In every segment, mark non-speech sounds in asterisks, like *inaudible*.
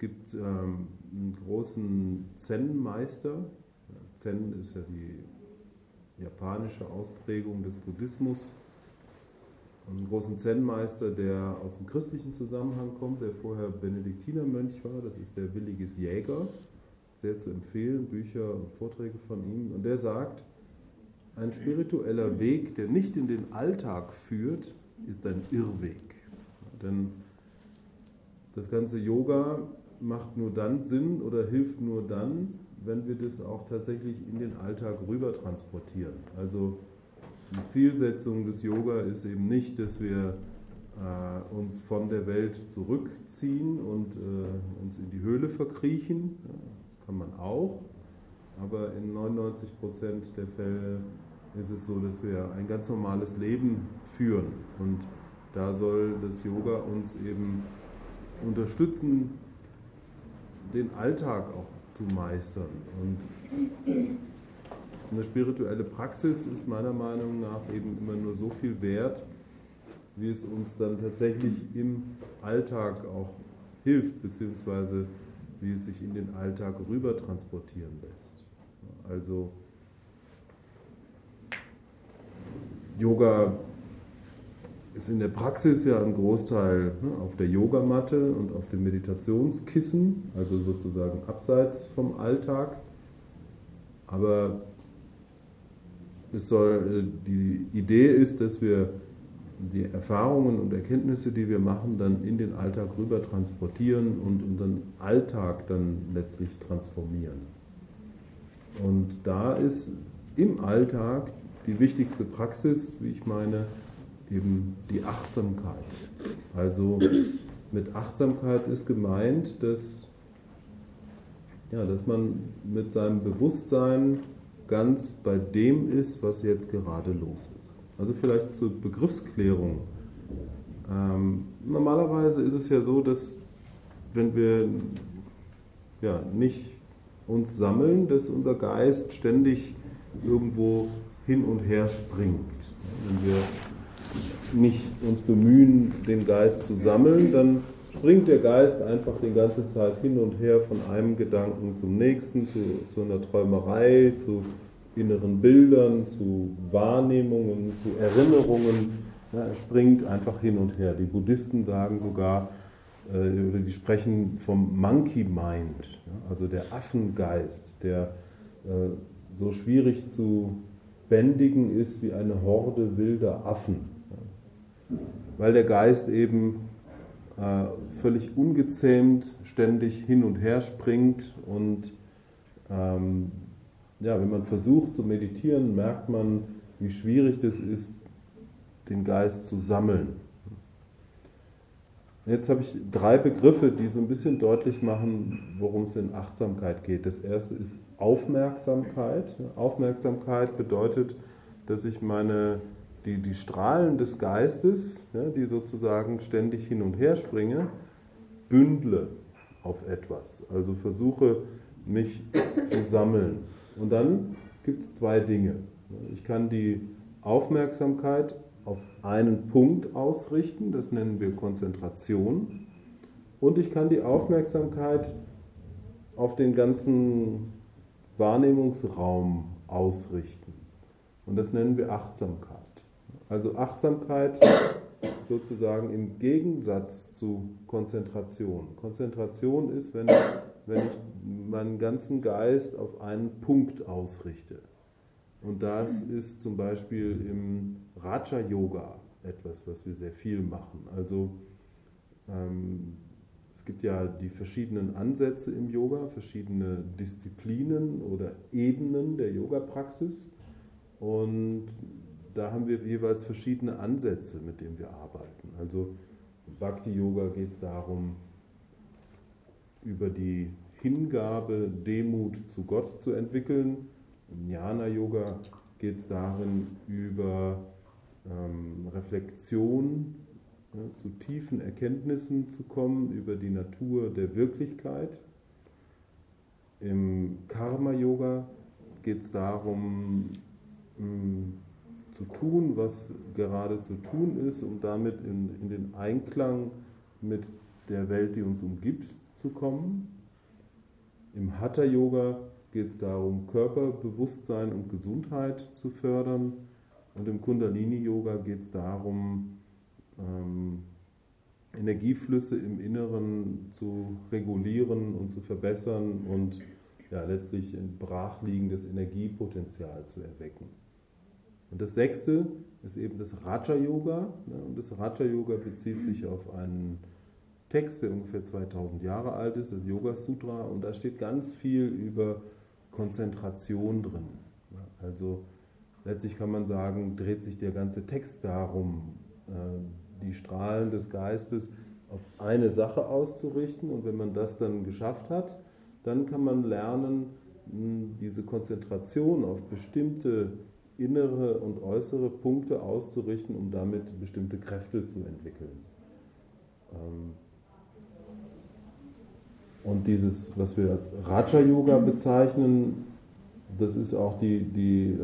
gibt ähm, einen großen Zen-Meister. Zen ist ja die japanische Ausprägung des Buddhismus. Einen großen Zen-Meister, der aus dem christlichen Zusammenhang kommt, der vorher Benediktinermönch war. Das ist der Williges Jäger. Sehr zu empfehlen, Bücher und Vorträge von ihm. Und der sagt, ein spiritueller Weg, der nicht in den Alltag führt, ist ein Irrweg. Denn das ganze Yoga macht nur dann Sinn oder hilft nur dann, wenn wir das auch tatsächlich in den Alltag rüber transportieren. Also die Zielsetzung des Yoga ist eben nicht, dass wir äh, uns von der Welt zurückziehen und äh, uns in die Höhle verkriechen. Das kann man auch, aber in 99 Prozent der Fälle ist es so, dass wir ein ganz normales Leben führen. Und da soll das Yoga uns eben unterstützen, den Alltag auch zu meistern. Und eine spirituelle Praxis ist meiner Meinung nach eben immer nur so viel wert, wie es uns dann tatsächlich im Alltag auch hilft, beziehungsweise wie es sich in den Alltag rüber transportieren lässt. Also Yoga ist in der Praxis ja ein Großteil ne, auf der Yogamatte und auf dem Meditationskissen, also sozusagen abseits vom Alltag. Aber es soll, äh, die Idee ist, dass wir die Erfahrungen und Erkenntnisse, die wir machen, dann in den Alltag rüber transportieren und unseren Alltag dann letztlich transformieren. Und da ist im Alltag die wichtigste Praxis, wie ich meine, eben die Achtsamkeit. Also mit Achtsamkeit ist gemeint, dass, ja, dass man mit seinem Bewusstsein ganz bei dem ist, was jetzt gerade los ist. Also vielleicht zur Begriffsklärung. Ähm, normalerweise ist es ja so, dass wenn wir ja, nicht uns sammeln, dass unser Geist ständig irgendwo hin und her springt. Wenn wir nicht uns bemühen, den Geist zu sammeln, dann springt der Geist einfach die ganze Zeit hin und her von einem Gedanken zum nächsten, zu, zu einer Träumerei, zu inneren Bildern, zu Wahrnehmungen, zu Erinnerungen. Ja, er springt einfach hin und her. Die Buddhisten sagen sogar, äh, oder die sprechen vom Monkey Mind, also der Affengeist, der äh, so schwierig zu bändigen ist wie eine Horde wilder Affen weil der Geist eben äh, völlig ungezähmt ständig hin und her springt und ähm, ja, wenn man versucht zu meditieren, merkt man, wie schwierig das ist, den Geist zu sammeln. Jetzt habe ich drei Begriffe, die so ein bisschen deutlich machen, worum es in Achtsamkeit geht. Das erste ist Aufmerksamkeit. Aufmerksamkeit bedeutet, dass ich meine die, die Strahlen des Geistes, ja, die sozusagen ständig hin und her springen, bündle auf etwas. Also versuche mich zu sammeln. Und dann gibt es zwei Dinge. Ich kann die Aufmerksamkeit auf einen Punkt ausrichten, das nennen wir Konzentration. Und ich kann die Aufmerksamkeit auf den ganzen Wahrnehmungsraum ausrichten. Und das nennen wir Achtsamkeit. Also Achtsamkeit sozusagen im Gegensatz zu Konzentration. Konzentration ist, wenn, wenn ich meinen ganzen Geist auf einen Punkt ausrichte. Und das ist zum Beispiel im Raja Yoga etwas, was wir sehr viel machen. Also ähm, es gibt ja die verschiedenen Ansätze im Yoga, verschiedene Disziplinen oder Ebenen der Yoga-Praxis. Und da haben wir jeweils verschiedene Ansätze, mit denen wir arbeiten. Also im Bhakti-Yoga geht es darum, über die Hingabe, Demut zu Gott zu entwickeln. Im Jnana-Yoga geht es darin, über ähm, Reflexion ja, zu tiefen Erkenntnissen zu kommen, über die Natur der Wirklichkeit. Im Karma-Yoga geht es darum, zu tun, was gerade zu tun ist, um damit in, in den Einklang mit der Welt, die uns umgibt, zu kommen. Im Hatha Yoga geht es darum, Körperbewusstsein und Gesundheit zu fördern. Und im Kundalini Yoga geht es darum, ähm, Energieflüsse im Inneren zu regulieren und zu verbessern und ja, letztlich ein brachliegendes Energiepotenzial zu erwecken. Und das sechste ist eben das Raja Yoga. Und das Raja Yoga bezieht sich auf einen Text, der ungefähr 2000 Jahre alt ist, das Yoga Sutra. Und da steht ganz viel über Konzentration drin. Also letztlich kann man sagen, dreht sich der ganze Text darum, äh, die Strahlen des Geistes auf eine Sache auszurichten. Und wenn man das dann geschafft hat, dann kann man lernen, diese Konzentration auf bestimmte innere und äußere Punkte auszurichten, um damit bestimmte Kräfte zu entwickeln. Ähm, und dieses, was wir als Raja Yoga bezeichnen, das ist auch die, die äh,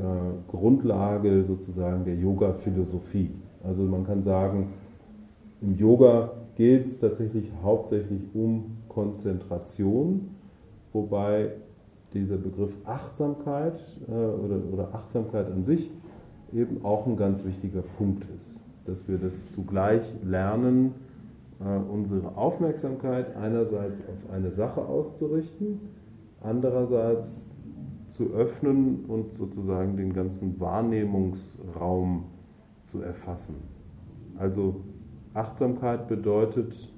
Grundlage sozusagen der Yoga-Philosophie. Also man kann sagen, im Yoga geht es tatsächlich hauptsächlich um Konzentration, wobei dieser Begriff Achtsamkeit äh, oder, oder Achtsamkeit an sich eben auch ein ganz wichtiger Punkt ist. Dass wir das zugleich lernen, äh, unsere Aufmerksamkeit einerseits auf eine Sache auszurichten, andererseits zu öffnen und sozusagen den ganzen Wahrnehmungsraum zu erfassen. Also Achtsamkeit bedeutet,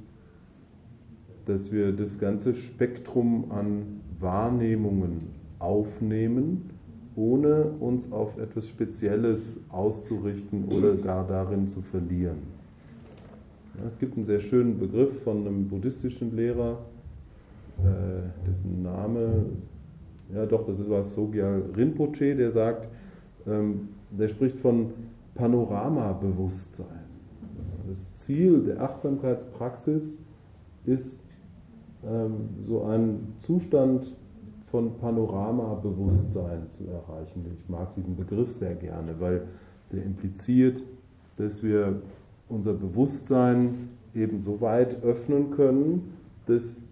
dass wir das ganze Spektrum an Wahrnehmungen aufnehmen, ohne uns auf etwas Spezielles auszurichten oder gar darin zu verlieren. Es gibt einen sehr schönen Begriff von einem buddhistischen Lehrer, äh, dessen Name, ja doch, das war Sogyal Rinpoche, der sagt, ähm, der spricht von Panoramabewusstsein. Das Ziel der Achtsamkeitspraxis ist, so einen Zustand von Panoramabewusstsein zu erreichen. Ich mag diesen Begriff sehr gerne, weil der impliziert, dass wir unser Bewusstsein eben so weit öffnen können, dass,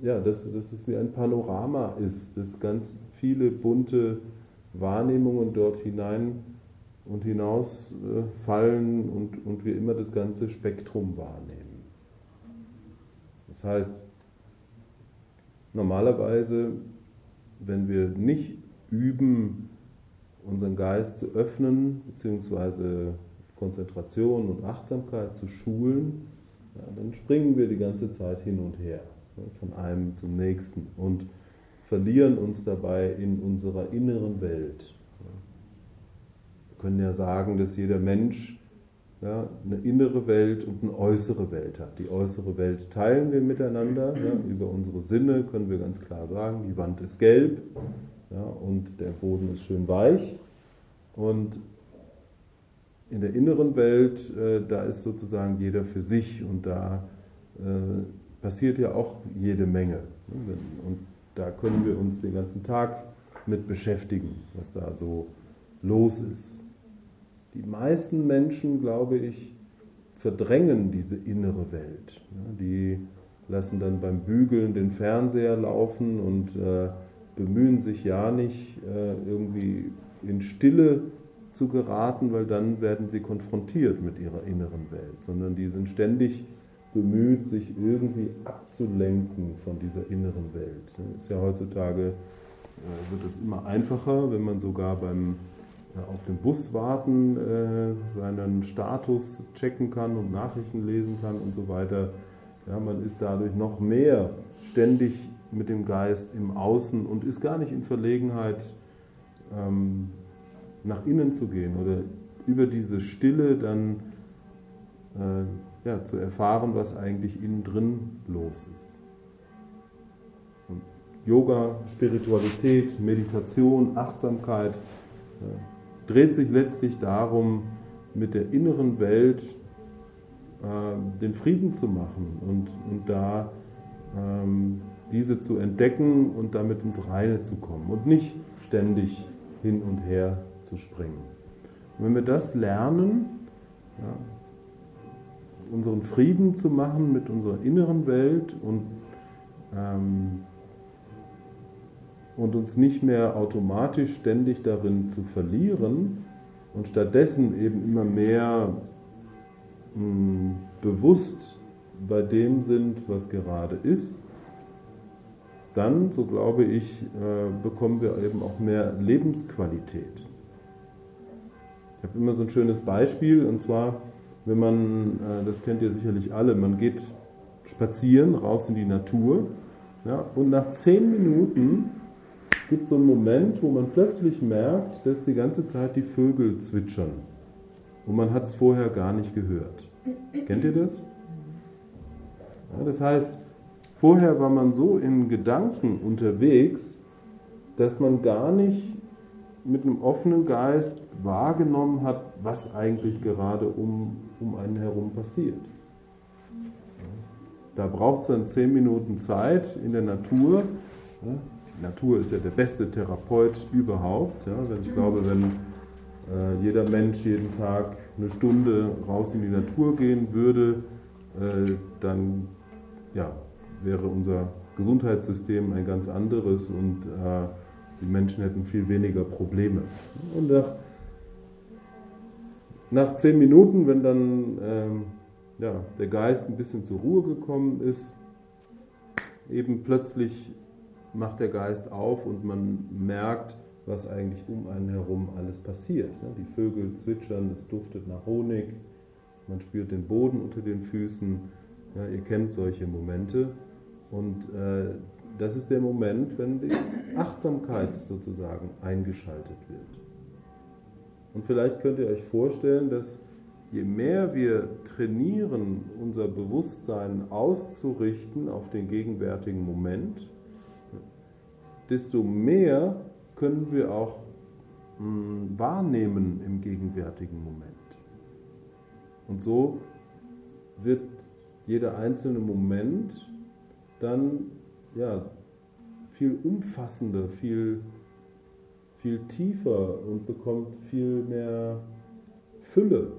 ja, dass, dass es wie ein Panorama ist, dass ganz viele bunte Wahrnehmungen dort hinein und hinaus äh, fallen und, und wir immer das ganze Spektrum wahrnehmen. Das heißt, normalerweise, wenn wir nicht üben, unseren Geist zu öffnen, beziehungsweise Konzentration und Achtsamkeit zu schulen, ja, dann springen wir die ganze Zeit hin und her, ja, von einem zum nächsten und verlieren uns dabei in unserer inneren Welt. Wir können ja sagen, dass jeder Mensch ja, eine innere Welt und eine äußere Welt hat. Die äußere Welt teilen wir miteinander. Ja, über unsere Sinne können wir ganz klar sagen, die Wand ist gelb ja, und der Boden ist schön weich. Und in der inneren Welt, äh, da ist sozusagen jeder für sich und da äh, passiert ja auch jede Menge. Ne? Und da können wir uns den ganzen Tag mit beschäftigen, was da so los ist. Die meisten Menschen, glaube ich, verdrängen diese innere Welt. Die lassen dann beim Bügeln den Fernseher laufen und äh, bemühen sich ja nicht, äh, irgendwie in Stille zu geraten, weil dann werden sie konfrontiert mit ihrer inneren Welt, sondern die sind ständig bemüht, sich irgendwie abzulenken von dieser inneren Welt. Ist ja heutzutage, äh, wird es immer einfacher, wenn man sogar beim auf den Bus warten, äh, seinen Status checken kann und Nachrichten lesen kann und so weiter. Ja, man ist dadurch noch mehr ständig mit dem Geist im Außen und ist gar nicht in Verlegenheit, ähm, nach innen zu gehen oder über diese Stille dann äh, ja, zu erfahren, was eigentlich innen drin los ist. Und Yoga, Spiritualität, Meditation, Achtsamkeit, ja, dreht sich letztlich darum, mit der inneren Welt äh, den Frieden zu machen und, und da ähm, diese zu entdecken und damit ins Reine zu kommen und nicht ständig hin und her zu springen. Und wenn wir das lernen, ja, unseren Frieden zu machen mit unserer inneren Welt und, ähm, und uns nicht mehr automatisch ständig darin zu verlieren und stattdessen eben immer mehr mh, hm, bewusst bei dem sind, was gerade ist, dann, so glaube ich, äh, bekommen wir eben auch mehr Lebensqualität. Ich habe immer so ein schönes Beispiel, und zwar, wenn man, äh, das kennt ihr sicherlich alle, man geht spazieren, raus in die Natur, ja, und nach zehn Minuten gibt so einen Moment, wo man plötzlich merkt, dass die ganze Zeit die Vögel zwitschern. Und man hat es vorher gar nicht gehört. Kennt ihr das? Ja, das heißt, vorher war man so in Gedanken unterwegs, dass man gar nicht mit einem offenen Geist wahrgenommen hat, was eigentlich gerade um, um einen herum passiert. Da braucht es dann zehn Minuten Zeit in der Natur. Natur ist ja der beste Therapeut überhaupt. Ich glaube, wenn äh, jeder Mensch jeden Tag eine Stunde raus in die Natur gehen würde, äh, dann ja, wäre unser Gesundheitssystem ein ganz anderes und äh, die Menschen hätten viel weniger Probleme. Und nach, nach zehn Minuten, wenn dann ähm, ja, der Geist ein bisschen zur Ruhe gekommen ist, eben plötzlich macht der Geist auf und man merkt, was eigentlich um einen herum alles passiert. Die Vögel zwitschern, es duftet nach Honig, man spürt den Boden unter den Füßen. Ihr kennt solche Momente. Und äh, das ist der Moment, wenn die Achtsamkeit sozusagen eingeschaltet wird. Und vielleicht könnt ihr euch vorstellen, dass je mehr wir trainieren, unser Bewusstsein auszurichten auf den gegenwärtigen Moment, desto mehr können wir auch mh, hm, wahrnehmen im gegenwärtigen Moment. Und so wird jeder einzelne Moment dann ja, viel umfassender, viel, viel tiefer und bekommt viel mehr Fülle.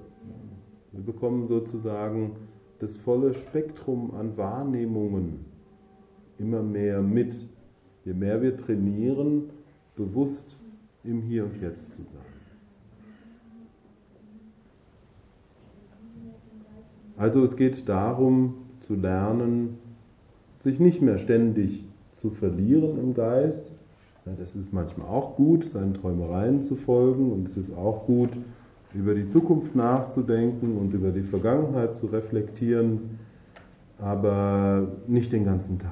Wir bekommen sozusagen das volle Spektrum an Wahrnehmungen immer mehr mit, je mehr wir trainieren, bewusst im Hier und Jetzt zu sein. Also es geht darum zu lernen, sich nicht mehr ständig zu verlieren im Geist. Das ist manchmal auch gut, seinen Träumereien zu folgen und es ist auch gut, über die Zukunft nachzudenken und über die Vergangenheit zu reflektieren, aber nicht den ganzen Tag.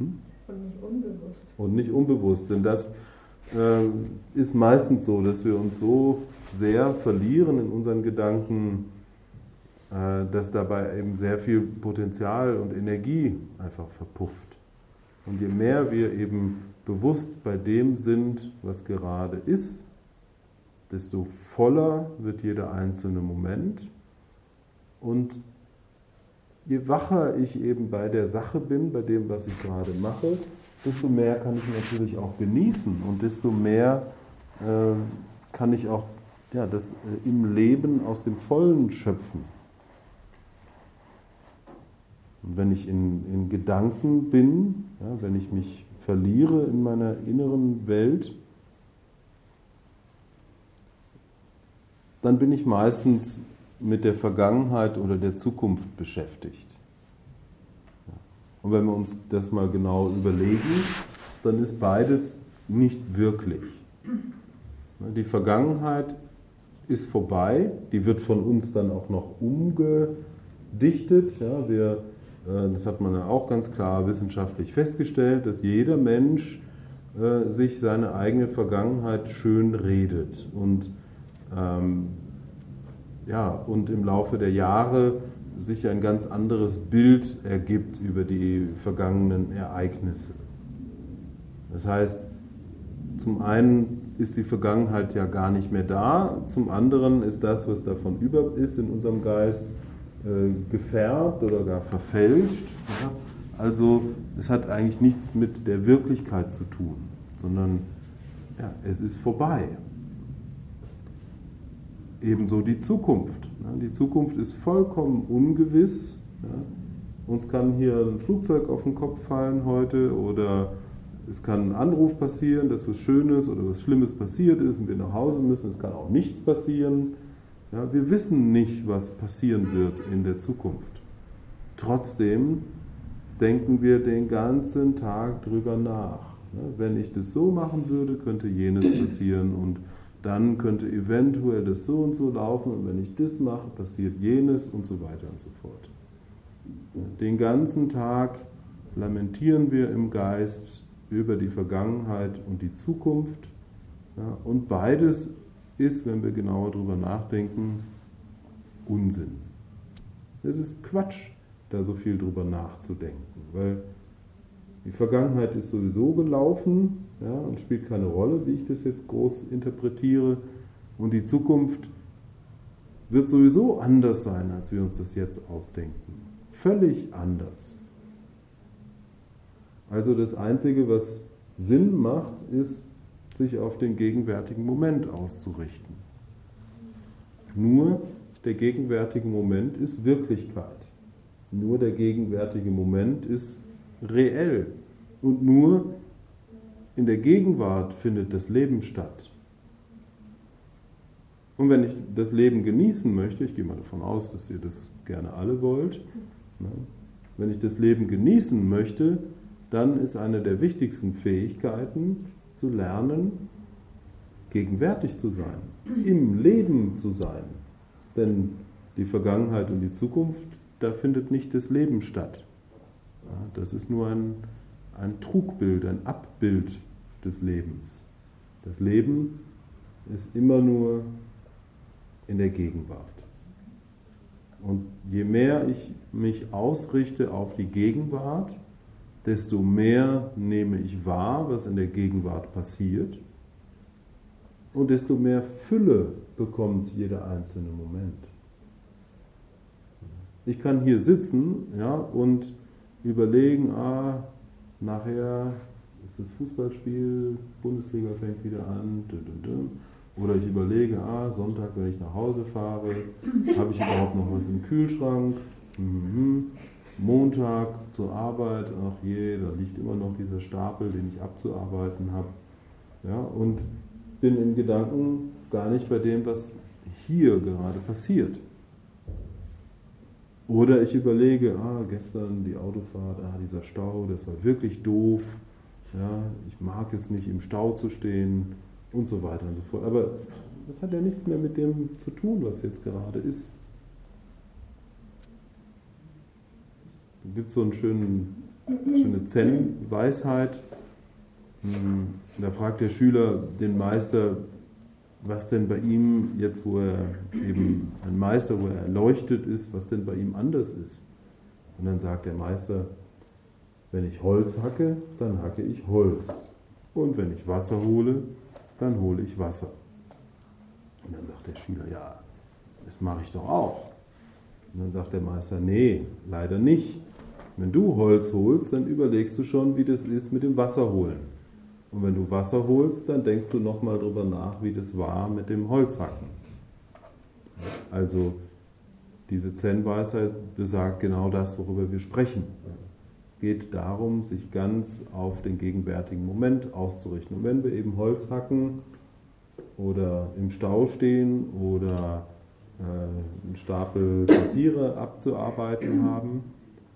Und nicht unbewusst. Und nicht unbewusst, denn das äh, ist meistens so, dass wir uns so sehr verlieren in unseren Gedanken, äh, dass dabei eben sehr viel Potenzial und Energie einfach verpufft. Und je mehr wir eben bewusst bei dem sind, was gerade ist, desto voller wird jeder einzelne Moment. Und je wacher ich eben bei der Sache bin, bei dem, was ich gerade mache, desto mehr kann ich natürlich auch genießen und desto mehr äh, kann ich auch ja, das äh, im Leben aus dem Vollen schöpfen. Und wenn ich in, in Gedanken bin, ja, wenn ich mich verliere in meiner inneren Welt, dann bin ich meistens mit der Vergangenheit oder der Zukunft beschäftigt. Und wenn wir uns das mal genau überlegen, dann ist beides nicht wirklich. Die Vergangenheit ist vorbei, die wird von uns dann auch noch umgedichtet. Ja, wir äh, das hat man ja auch ganz klar wissenschaftlich festgestellt, dass jeder Mensch äh, sich seine eigene Vergangenheit schön redet und, ähm, ja, und im Laufe der Jahre sich ein ganz anderes Bild ergibt über die vergangenen Ereignisse. Das heißt, zum einen ist die Vergangenheit ja gar nicht mehr da, zum anderen ist das, was davon über ist in unserem Geist, äh, gefärbt oder gar verfälscht. Ja? Also es hat eigentlich nichts mit der Wirklichkeit zu tun, sondern ja, es ist vorbei. Ebenso die Zukunft. Die Zukunft ist vollkommen ungewiss. Uns kann hier ein Flugzeug auf den Kopf fallen heute oder es kann ein Anruf passieren, dass was Schönes oder was Schlimmes passiert ist und wir nach Hause müssen. Es kann auch nichts passieren. Wir wissen nicht, was passieren wird in der Zukunft. Trotzdem denken wir den ganzen Tag drüber nach. Wenn ich das so machen würde, könnte jenes passieren und dann könnte eventuell das so und so laufen und wenn ich das mache, passiert jenes und so weiter und so fort. Den ganzen Tag lamentieren wir im Geist über die Vergangenheit und die Zukunft ja, und beides ist, wenn wir genauer darüber nachdenken, Unsinn. Es ist Quatsch, da so viel drüber nachzudenken, weil die Vergangenheit ist sowieso gelaufen ja, und spielt keine Rolle, wie ich das jetzt groß interpretiere. Und die Zukunft wird sowieso anders sein, als wir uns das jetzt ausdenken. Völlig anders. Also das Einzige, was Sinn macht, ist, sich auf den gegenwärtigen Moment auszurichten. Nur der gegenwärtige Moment ist Wirklichkeit. Nur der gegenwärtige Moment ist reell. Und nur in der Gegenwart findet das Leben statt. Und wenn ich das Leben genießen möchte, ich gehe mal davon aus, dass ihr das gerne alle wollt, ne? wenn ich das Leben genießen möchte, dann ist eine der wichtigsten Fähigkeiten zu lernen, gegenwärtig zu sein, im Leben zu sein. Denn die Vergangenheit und die Zukunft, da findet nicht das Leben statt. Das ist nur ein, ein Trugbild, ein Abbild des Lebens. Das Leben ist immer nur in der Gegenwart. Und je mehr ich mich ausrichte auf die Gegenwart, desto mehr nehme ich wahr, was in der Gegenwart passiert. Und desto mehr Fülle bekommt jeder einzelne Moment. Ich kann hier sitzen ja, und überlegen, ah, nachher ist das Fußballspiel, Bundesliga fängt wieder an, oder ich überlege, ah, Sonntag, wenn ich nach Hause fahre, habe ich überhaupt noch was im Kühlschrank? Mhm. Montag zur Arbeit, ach je, da liegt immer noch dieser Stapel, den ich abzuarbeiten habe. Ja, und bin in Gedanken gar nicht bei dem, was hier gerade passiert. Oder ich überlege, ah, gestern die Autofahrt, ah, dieser Stau, das war wirklich doof. Ja, ich mag es nicht, im Stau zu stehen und so weiter und so fort. Aber das hat ja nichts mehr mit dem zu tun, was jetzt gerade ist. Da gibt es so eine schöne Zen-Weisheit. Hm, da fragt der Schüler den Meister, was denn bei ihm, jetzt wo er eben ein Meister, wo er erleuchtet ist, was denn bei ihm anders ist. Und dann sagt der Meister, wenn ich Holz hacke, dann hacke ich Holz. Und wenn ich Wasser hole, dann hole ich Wasser. Und dann sagt der Schüler, ja, das mache ich doch auch. Und dann sagt der Meister, nee, leider nicht. Wenn du Holz holst, dann überlegst du schon, wie das ist mit dem Wasser holen. Und wenn du Wasser holst, dann denkst du nochmal drüber nach, wie das war mit dem Holzhacken. Also diese Zen-Weisheit besagt genau das, worüber wir sprechen. Es geht darum, sich ganz auf den gegenwärtigen Moment auszurichten. Und wenn wir eben Holz hacken oder im Stau stehen oder äh, einen Stapel Papiere abzuarbeiten haben,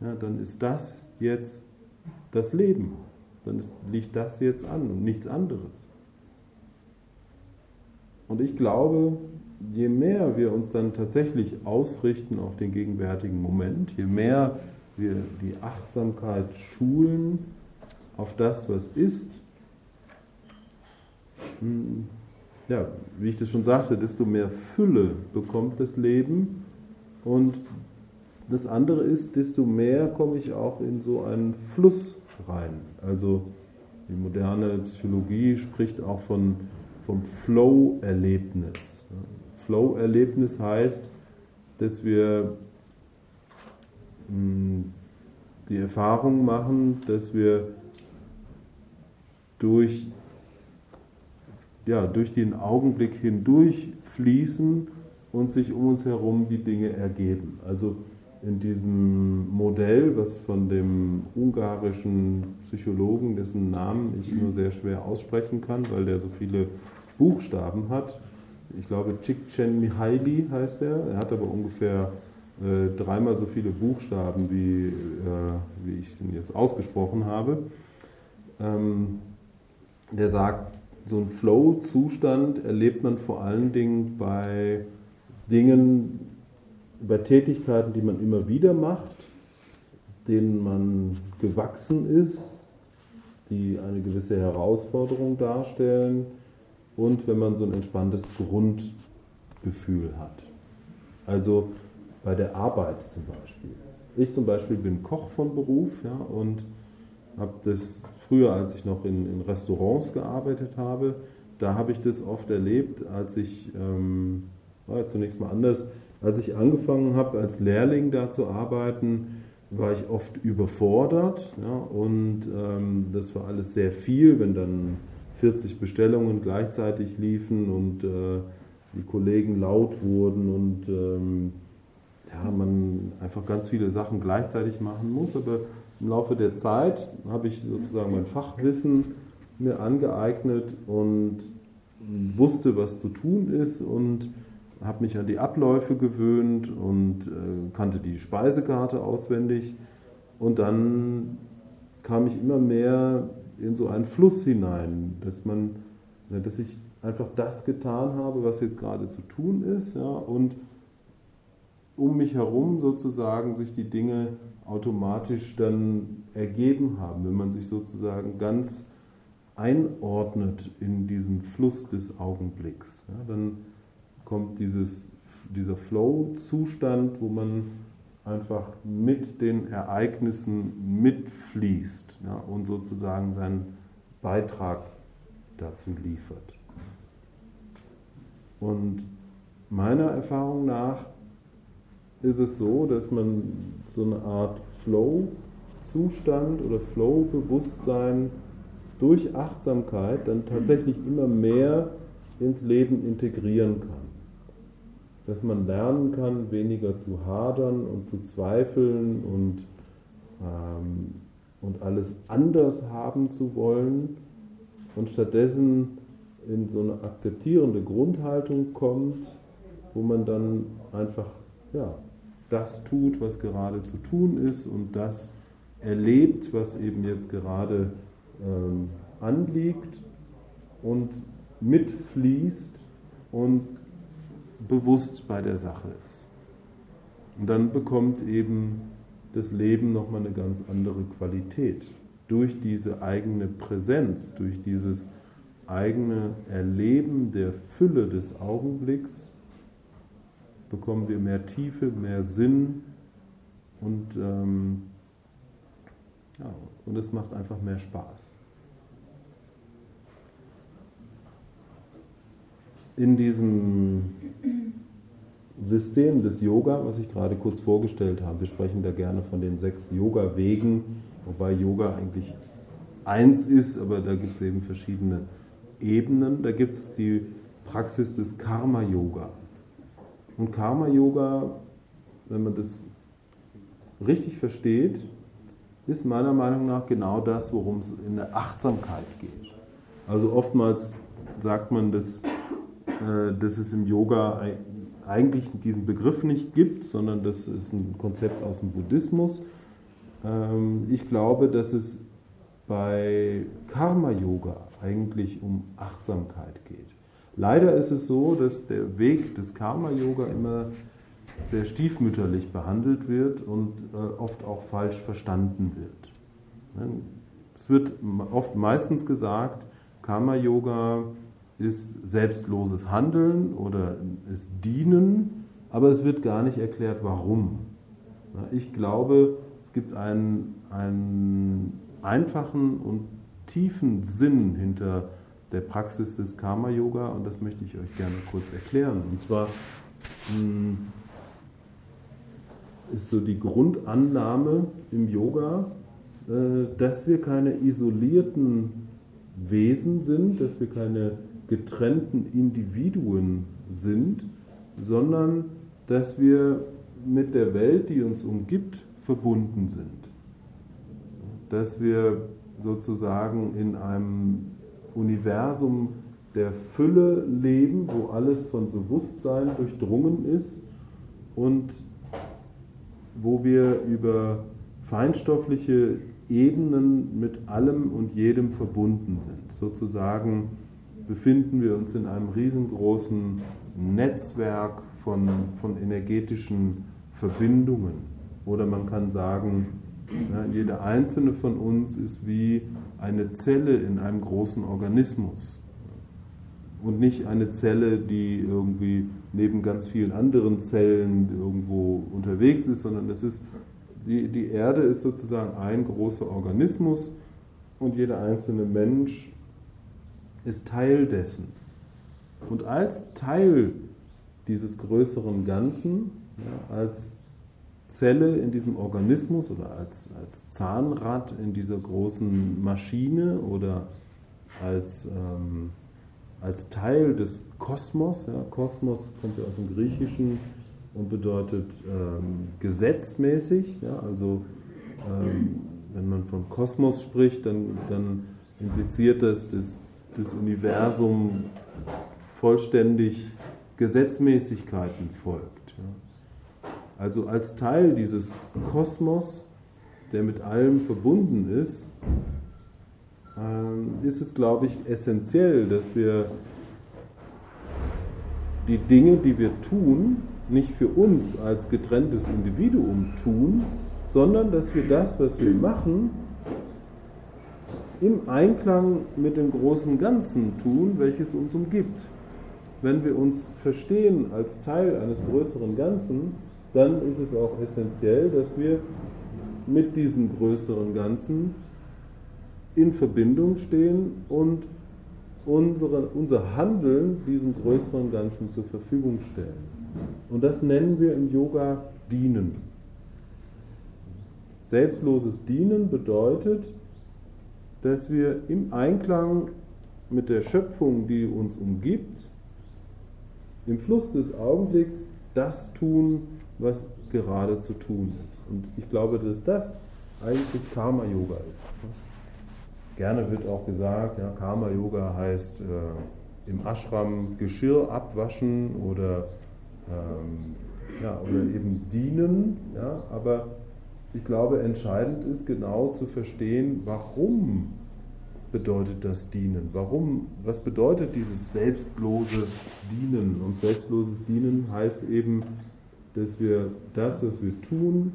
ja, dann ist das jetzt das Leben dann ist, liegt das jetzt an und nichts anderes. Und ich glaube, je mehr wir uns dann tatsächlich ausrichten auf den gegenwärtigen Moment, je mehr wir die Achtsamkeit schulen auf das, was ist, hm, ja, wie ich das schon sagte, desto mehr Fülle bekommt das Leben und das andere ist, desto mehr komme ich auch in so einen Fluss rein. Also die moderne Psychologie spricht auch von, vom Flow-Erlebnis. Flow-Erlebnis heißt, dass wir hm, die Erfahrung machen, dass wir durch, ja, durch den Augenblick hindurch fließen und sich um uns herum die Dinge ergeben. Also in diesem Modell, was von dem ungarischen Psychologen, dessen Namen ich nur sehr schwer aussprechen kann, weil der so viele Buchstaben hat. Ich glaube, Csikszentmihalyi heißt er. Er hat aber ungefähr äh, dreimal so viele Buchstaben, wie, äh, wie ich ihn jetzt ausgesprochen habe. Ähm, der sagt, so ein Flow-Zustand erlebt man vor allen Dingen bei Dingen, bei Tätigkeiten, die man immer wieder macht, denen man gewachsen ist, die eine gewisse Herausforderung darstellen und wenn man so ein entspanntes Grundgefühl hat. Also bei der Arbeit zum Beispiel. Ich zum Beispiel bin Koch von Beruf ja, und habe das früher, als ich noch in, in, Restaurants gearbeitet habe, da habe ich das oft erlebt, als ich, ähm, ja, zunächst mal anders, als ich angefangen habe, als Lehrling da zu arbeiten, war ich oft überfordert ja, und ähm, das war alles sehr viel, wenn dann 40 Bestellungen gleichzeitig liefen und äh, die Kollegen laut wurden und ähm, ja, man einfach ganz viele Sachen gleichzeitig machen muss. Aber im Laufe der Zeit habe ich sozusagen mein Fachwissen mir angeeignet und wusste, was zu tun ist und habe mich an die Abläufe gewöhnt und äh, kannte die Speisekarte auswendig. Und dann kam ich immer mehr in so einen Fluss hinein, dass man, dass ich einfach das getan habe, was jetzt gerade zu tun ist, ja, und um mich herum sozusagen sich die Dinge automatisch dann ergeben haben, wenn man sich sozusagen ganz einordnet in diesen Fluss des Augenblicks. Ja, dann kommt dieses, dieser Flow-Zustand, wo man einfach mit den Ereignissen mitfließt ja, und sozusagen seinen Beitrag dazu liefert. Und meiner Erfahrung nach ist es so, dass man so eine Art Flow-Zustand oder Flow-Bewusstsein durch Achtsamkeit dann tatsächlich immer mehr ins Leben integrieren kann. Dass man lernen kann, weniger zu hadern und zu zweifeln und, ähm, und alles anders haben zu wollen und stattdessen in so eine akzeptierende Grundhaltung kommt, wo man dann einfach ja, das tut, was gerade zu tun ist und das erlebt, was eben jetzt gerade ähm, anliegt und mitfließt und bewusst bei der Sache ist. Und dann bekommt eben das Leben nochmal eine ganz andere Qualität. Durch diese eigene Präsenz, durch dieses eigene Erleben der Fülle des Augenblicks bekommen wir mehr Tiefe, mehr Sinn und, ähm, ja, und es macht einfach mehr Spaß. In diesem System des Yoga, was ich gerade kurz vorgestellt habe, wir sprechen da gerne von den sechs Yoga-Wegen, wobei Yoga eigentlich eins ist, aber da gibt es eben verschiedene Ebenen. Da gibt es die Praxis des Karma-Yoga. Und Karma-Yoga, wenn man das richtig versteht, ist meiner Meinung nach genau das, worum es in der Achtsamkeit geht. Also oftmals sagt man, dass, dass es im Yoga eigentlich diesen Begriff nicht gibt, sondern das ist ein Konzept aus dem Buddhismus. Ähm, ich glaube, dass es bei Karma-Yoga eigentlich um Achtsamkeit geht. Leider ist es so, dass der Weg des Karma-Yoga immer sehr stiefmütterlich behandelt wird und äh, oft auch falsch verstanden wird. Es wird oft meistens gesagt, Karma-Yoga ist selbstloses Handeln oder ist Dienen, aber es wird gar nicht erklärt, warum. Ich glaube, es gibt einen, einen einfachen und tiefen Sinn hinter der Praxis des Karma-Yoga und das möchte ich euch gerne kurz erklären. Und zwar hm, ist so die Grundannahme im Yoga, äh, dass wir keine isolierten Wesen sind, dass wir keine getrennten Individuen sind, sondern dass wir mit der Welt, die uns umgibt, verbunden sind. Dass wir sozusagen in einem Universum der Fülle leben, wo alles von Bewusstsein durchdrungen ist und wo wir über feinstoffliche Ebenen mit allem und jedem verbunden sind. Sozusagen befinden wir uns in einem riesengroßen Netzwerk von, von energetischen Verbindungen. Oder man kann sagen, ja, jeder einzelne von uns ist wie eine Zelle in einem großen Organismus. Und nicht eine Zelle, die irgendwie neben ganz vielen anderen Zellen irgendwo unterwegs ist, sondern es ist, die, die Erde ist sozusagen ein großer Organismus und jeder einzelne Mensch ist Teil dessen. Und als Teil dieses größeren Ganzen, ja, als Zelle in diesem Organismus oder als, als Zahnrad in dieser großen Maschine oder als, ähm, als Teil des Kosmos. Ja, Kosmos kommt ja aus dem Griechischen und bedeutet ähm, gesetzmäßig. Ja, also ähm, wenn man von Kosmos spricht, dann, dann impliziert das, dass das Universum vollständig Gesetzmäßigkeiten folgt. Also als Teil dieses Kosmos, der mit allem verbunden ist, ähm, ist es, glaube ich, essentiell, dass wir die Dinge, die wir tun, nicht für uns als getrenntes Individuum tun, sondern dass wir das, was wir machen, im Einklang mit dem großen Ganzen tun, welches uns umgibt. Wenn wir uns verstehen als Teil eines größeren Ganzen, dann ist es auch essentiell, dass wir mit diesem größeren Ganzen in Verbindung stehen und unsere, unser Handeln diesem größeren Ganzen zur Verfügung stellen. Und das nennen wir im Yoga Dienen. Selbstloses Dienen bedeutet, dass wir im Einklang mit der Schöpfung, die uns umgibt, im Fluss des Augenblicks das tun, was gerade zu tun ist. Und ich glaube, dass das eigentlich Karma-Yoga ist. Gerne wird auch gesagt, ja, Karma-Yoga heißt äh, im Ashram Geschirr abwaschen oder, ähm, ja, oder eben dienen. Ja, aber ich glaube, entscheidend ist genau zu verstehen, warum bedeutet das Dienen? Warum, was bedeutet dieses selbstlose Dienen? Und selbstloses Dienen heißt eben, dass wir das, was wir tun,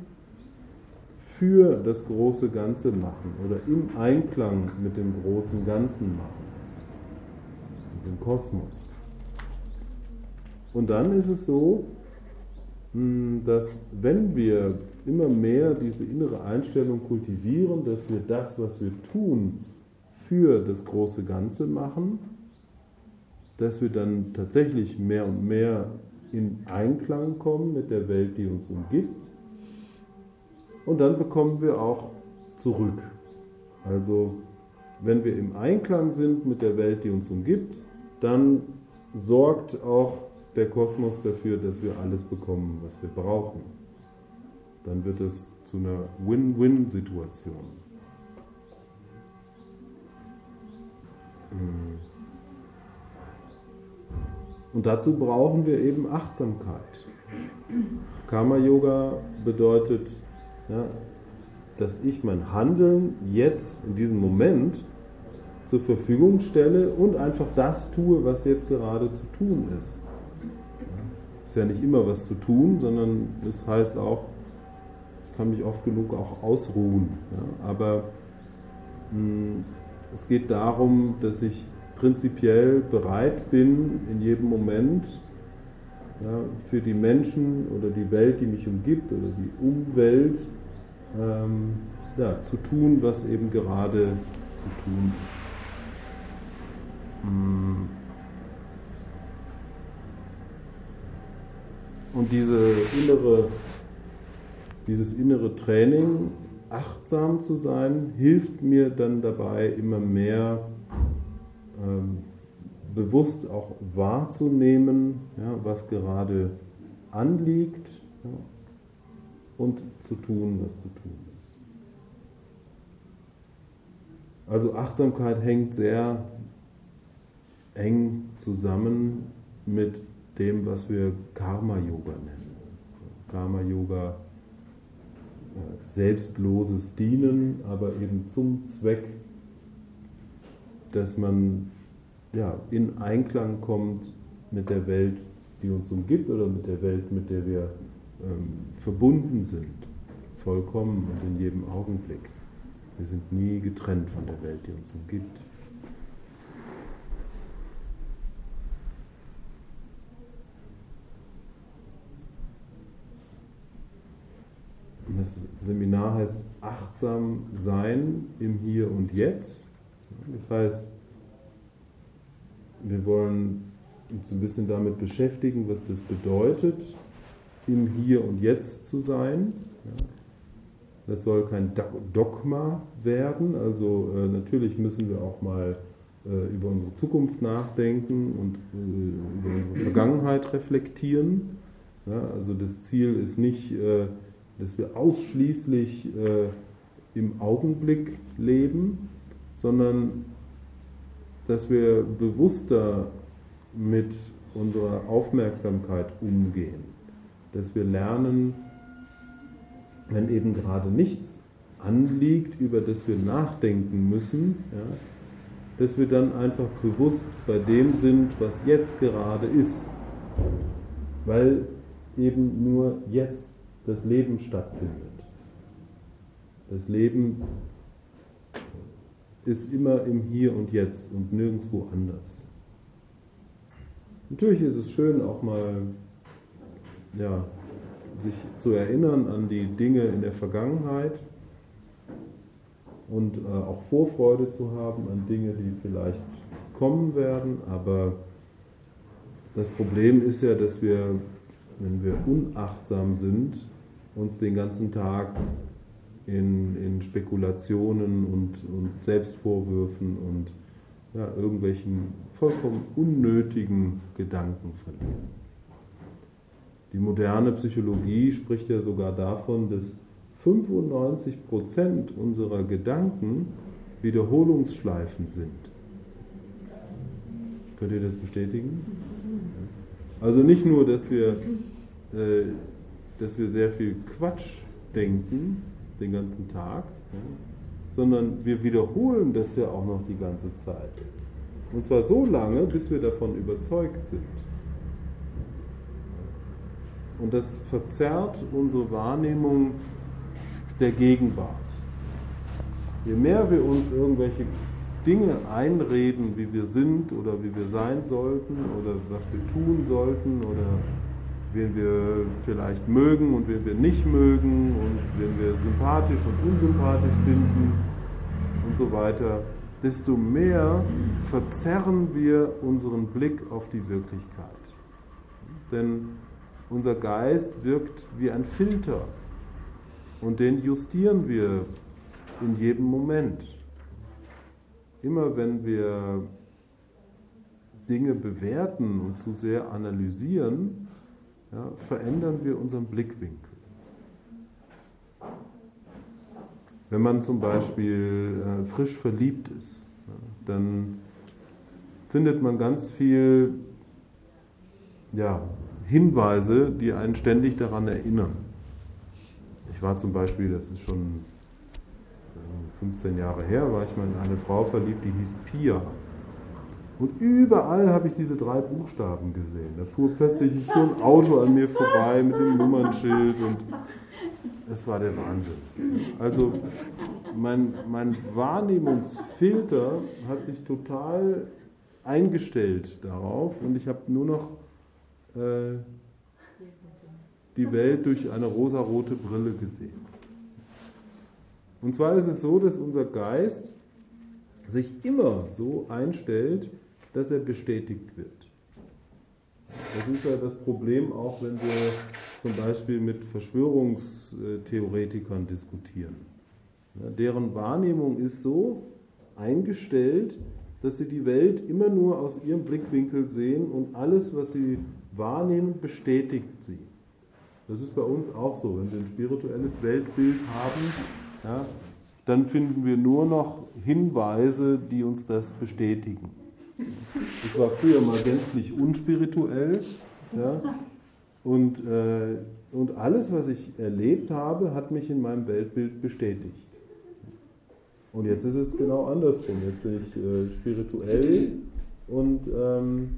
für das große Ganze machen oder im Einklang mit dem großen Ganzen machen, mit dem Kosmos. Und dann ist es so, dass wenn wir immer mehr diese innere Einstellung kultivieren, dass wir das, was wir tun, für das große Ganze machen, dass wir dann tatsächlich mehr und mehr in Einklang kommen mit der Welt, die uns umgibt. Und dann bekommen wir auch zurück. Also wenn wir im Einklang sind mit der Welt, die uns umgibt, dann sorgt auch der Kosmos dafür, dass wir alles bekommen, was wir brauchen. Dann wird es zu einer Win-Win-Situation. Hm. Und dazu brauchen wir eben Achtsamkeit. Karma-Yoga bedeutet, ja, dass ich mein Handeln jetzt in diesem Moment zur Verfügung stelle und einfach das tue, was jetzt gerade zu tun ist ist ja nicht immer was zu tun, sondern es das heißt auch, ich kann mich oft genug auch ausruhen. Ja? Aber mh, hm, es geht darum, dass ich prinzipiell bereit bin, in jedem Moment ja, für die Menschen oder die Welt, die mich umgibt oder die Umwelt ähm, ja, zu tun, was eben gerade zu tun ist. Hm. Und diese innere, dieses innere Training, achtsam zu sein, hilft mir dann dabei, immer mehr ähm, bewusst auch wahrzunehmen, ja, was gerade anliegt ja, und zu tun, was zu tun ist. Also Achtsamkeit hängt sehr eng zusammen mit dem, was wir Karma-Yoga nennen. Karma-Yoga, äh, selbstloses Dienen, aber eben zum Zweck, dass man ja, in Einklang kommt mit der Welt, die uns umgibt oder mit der Welt, mit der wir ähm, verbunden sind, vollkommen und in jedem Augenblick. Wir sind nie getrennt von der Welt, die uns umgibt. Das Seminar heißt Achtsam sein im Hier und Jetzt. Das heißt, wir wollen uns ein bisschen damit beschäftigen, was das bedeutet, im Hier und Jetzt zu sein. Das soll kein Dogma werden. Also äh, natürlich müssen wir auch mal äh, über unsere Zukunft nachdenken und äh, über unsere Vergangenheit reflektieren. also das Ziel ist nicht, dass wir ausschließlich im Augenblick leben, sondern dass wir bewusster mit unserer Aufmerksamkeit umgehen, dass wir lernen, wenn eben gerade nichts anliegt, über das wir nachdenken müssen, ja, dass wir dann einfach bewusst bei dem sind, was jetzt gerade ist, weil eben nur jetzt das Leben stattfindet. Das Leben ist immer im Hier und Jetzt und nirgendwo anders. Natürlich ist es schön, auch mal ja, sich zu erinnern an die Dinge in der Vergangenheit und äh, auch Vorfreude zu haben an Dinge, die vielleicht kommen werden. Aber das Problem ist ja, dass wir, wenn wir unachtsam sind, uns den ganzen Tag in, in Spekulationen und, und Selbstvorwürfen und ja, irgendwelchen vollkommen unnötigen Gedanken verlieren. Die moderne Psychologie spricht ja sogar davon, dass 95% unserer Gedanken Wiederholungsschleifen sind. Könnt ihr das bestätigen? Also nicht nur, dass wir, äh, dass wir sehr viel Quatsch denken, den ganzen Tag, ja, sondern wir wiederholen das ja auch noch die ganze Zeit. Und zwar so lange, bis wir davon überzeugt sind. Und das verzerrt unsere Wahrnehmung der Gegenwart. Je mehr wir uns irgendwelche Dinge einreden, wie wir sind oder wie wir sein sollten oder was wir tun sollten oder wen wir vielleicht mögen und wen wir nicht mögen und wen wir sympathisch und unsympathisch finden und so weiter, desto mehr verzerren wir unseren Blick auf die Wirklichkeit. Denn unser Geist wirkt wie ein Filter und den justieren wir in jedem Moment. Immer wenn wir Dinge bewerten und zu sehr analysieren, ja, verändern wir unseren Blickwinkel. Wenn man zum Beispiel äh, frisch verliebt ist, ja, dann findet man ganz viel ja, Hinweise, die einen ständig daran erinnern. Ich war zum Beispiel, das ist schon 15 äh, Jahre her, war ich mal in eine Frau verliebt, die hieß Pia. Und überall habe ich diese drei Buchstaben gesehen. Da fuhr plötzlich so ein Auto an mir vorbei mit dem Nummernschild und es war der Wahnsinn. Also mein, mein Wahrnehmungsfilter hat sich total eingestellt darauf und ich habe nur noch äh, die Welt durch eine rosarote Brille gesehen. Und zwar ist es so, dass unser Geist sich immer so einstellt, dass er bestätigt wird. Das ist ja das Problem auch, wenn wir zum Beispiel mit Verschwörungstheoretikern diskutieren. Deren Wahrnehmung ist so eingestellt, dass sie die Welt immer nur aus ihrem Blickwinkel sehen und alles, was sie wahrnehmen, bestätigt sie. Das ist bei uns auch so. Wenn wir ein spirituelles Weltbild haben, ja, dann finden wir nur noch Hinweise, die uns das bestätigen. Ich war früher mal gänzlich unspirituell. Ja, und, äh, und alles, was ich erlebt habe, hat mich in meinem Weltbild bestätigt. Und jetzt ist es genau andersrum. Jetzt bin ich äh, spirituell und, ähm,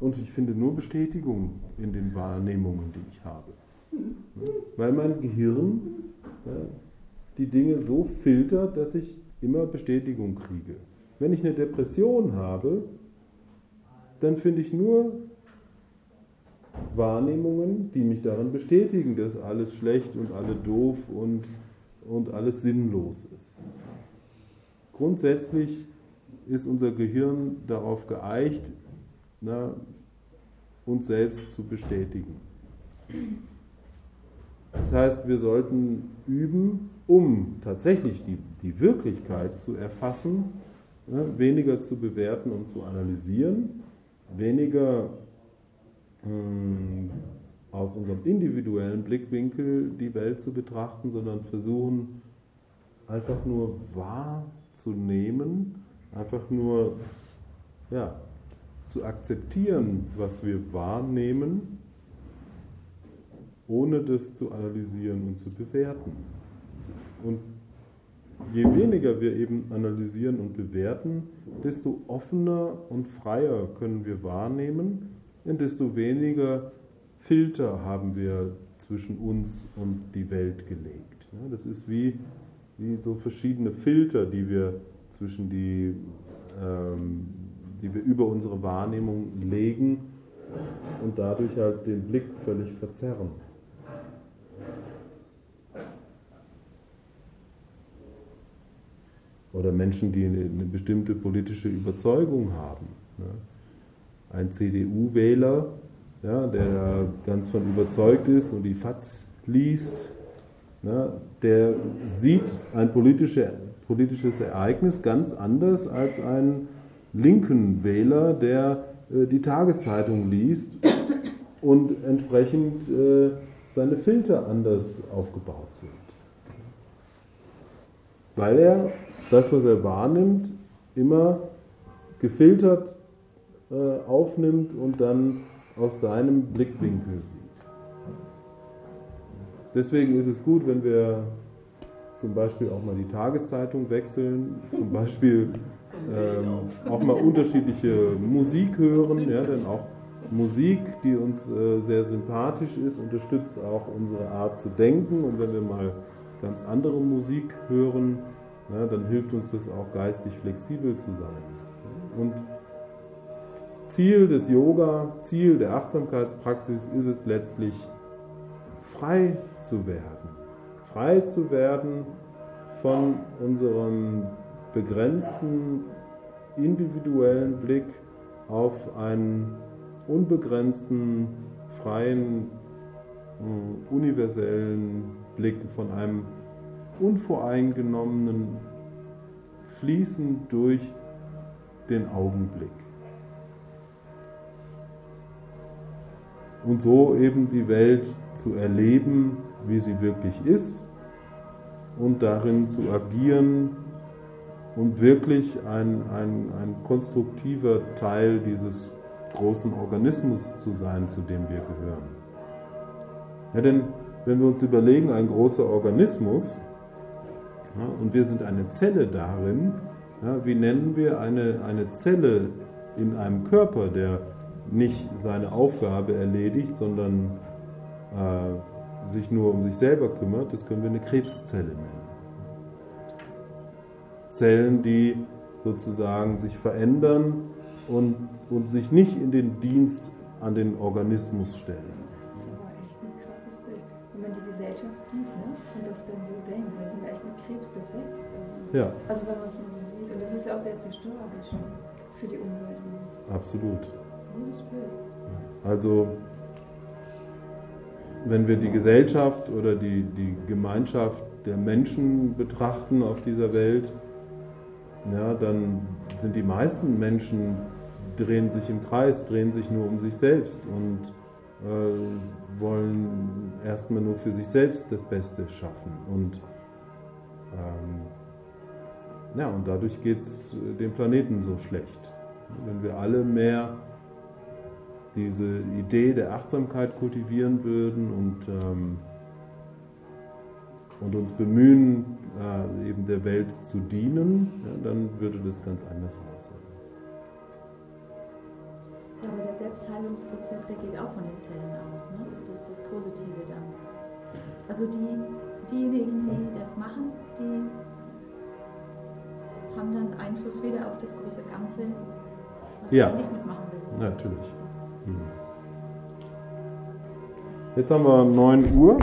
und ich finde nur Bestätigung in den Wahrnehmungen, die ich habe. Weil mein Gehirn ja, die Dinge so filtert, dass ich immer Bestätigung kriege. Wenn ich eine Depression habe, dann finde ich nur Wahrnehmungen, die mich darin bestätigen, dass alles schlecht und alle doof und, und alles sinnlos ist. Grundsätzlich ist unser Gehirn darauf geeicht, na, uns selbst zu bestätigen. Das heißt, wir sollten üben, um tatsächlich die, die Wirklichkeit zu erfassen, ne, weniger zu bewerten und zu analysieren, weniger mh, hm, aus unserem individuellen Blickwinkel die Welt zu betrachten, sondern versuchen einfach nur wahrzunehmen, einfach nur ja, zu akzeptieren, was wir wahrnehmen ohne das zu analysieren und zu bewerten. Und je weniger wir eben analysieren und bewerten, desto offener und freier können wir wahrnehmen und desto weniger Filter haben wir zwischen uns und die Welt gelegt. Das ist wie, wie so verschiedene Filter, die wir zwischen die, ähm, die wir über unsere Wahrnehmung legen und dadurch halt den Blick völlig verzerren. Oder Menschen, die eine, bestimmte politische Überzeugung haben. Ein CDU-Wähler, ja, der ganz von überzeugt ist und die FAZ liest, ja, der sieht ein politische, politisches Ereignis ganz anders als ein linken Wähler, der äh, die Tageszeitung liest und entsprechend äh, seine Filter anders aufgebaut sind. Weil er das, was er wahrnimmt, immer gefiltert äh, aufnimmt und dann aus seinem Blickwinkel sieht. Deswegen ist es gut, wenn wir zum Beispiel auch mal die Tageszeitung wechseln, zum *laughs* Beispiel ähm, auch mal unterschiedliche Musik hören, ja, denn auch Musik, die uns äh, sehr sympathisch ist, unterstützt auch unsere Art zu denken. Und wenn wir mal ganz andere Musik hören, ja, dann hilft uns das auch geistig flexibel zu sein. Und Ziel des Yoga, Ziel der Achtsamkeitspraxis ist es letztlich, frei zu werden. Frei zu werden von unserem begrenzten individuellen Blick auf einen unbegrenzten, freien, äh, universellen Blick von einem unvoreingenommenen Fließen durch den Augenblick. Und so eben die Welt zu erleben, wie sie wirklich ist und darin zu agieren und wirklich ein, ein, ein konstruktiver Teil dieses großen Organismus zu sein, zu dem wir gehören. Ja, denn wenn wir uns überlegen, ein großer Organismus, ja, und wir sind eine Zelle darin. Ja, wie nennen wir eine, eine Zelle in einem Körper, der nicht seine Aufgabe erledigt, sondern äh, sich nur um sich selber kümmert? Das können wir eine Krebszelle nennen. Zellen, die sozusagen sich verändern und, und sich nicht in den Dienst an den Organismus stellen. Man die Gesellschaft sieht ne? und das dann so denkt, Krebs durchsetzt. Also, ja. also wenn man es mal so sieht. Und das ist ja auch sehr zerstörerisch für die Umwelt. Absolut. Das ist ein gutes Bild. Also wenn wir die Gesellschaft oder die, die Gemeinschaft der Menschen betrachten auf dieser Welt, ja, dann sind die meisten Menschen drehen sich im Kreis, drehen sich nur um sich selbst und äh, wollen erstmal nur für sich selbst das Beste schaffen. Und, ähm, ja, und dadurch geht es dem Planeten so schlecht. Wenn wir alle mehr diese Idee der Achtsamkeit kultivieren würden und, ähm, und uns bemühen, äh, eben der Welt zu dienen, ja, dann würde das ganz anders aussehen. Aber der Selbstheilungsprozess, der geht auch von den Zellen aus, ne? Das ist das Positive dann. Also die, diejenigen, die das machen, die haben dann Einfluss wieder auf das große Ganze, was ja. nicht mitmachen will. Natürlich. Hm. Jetzt haben wir 9 Uhr.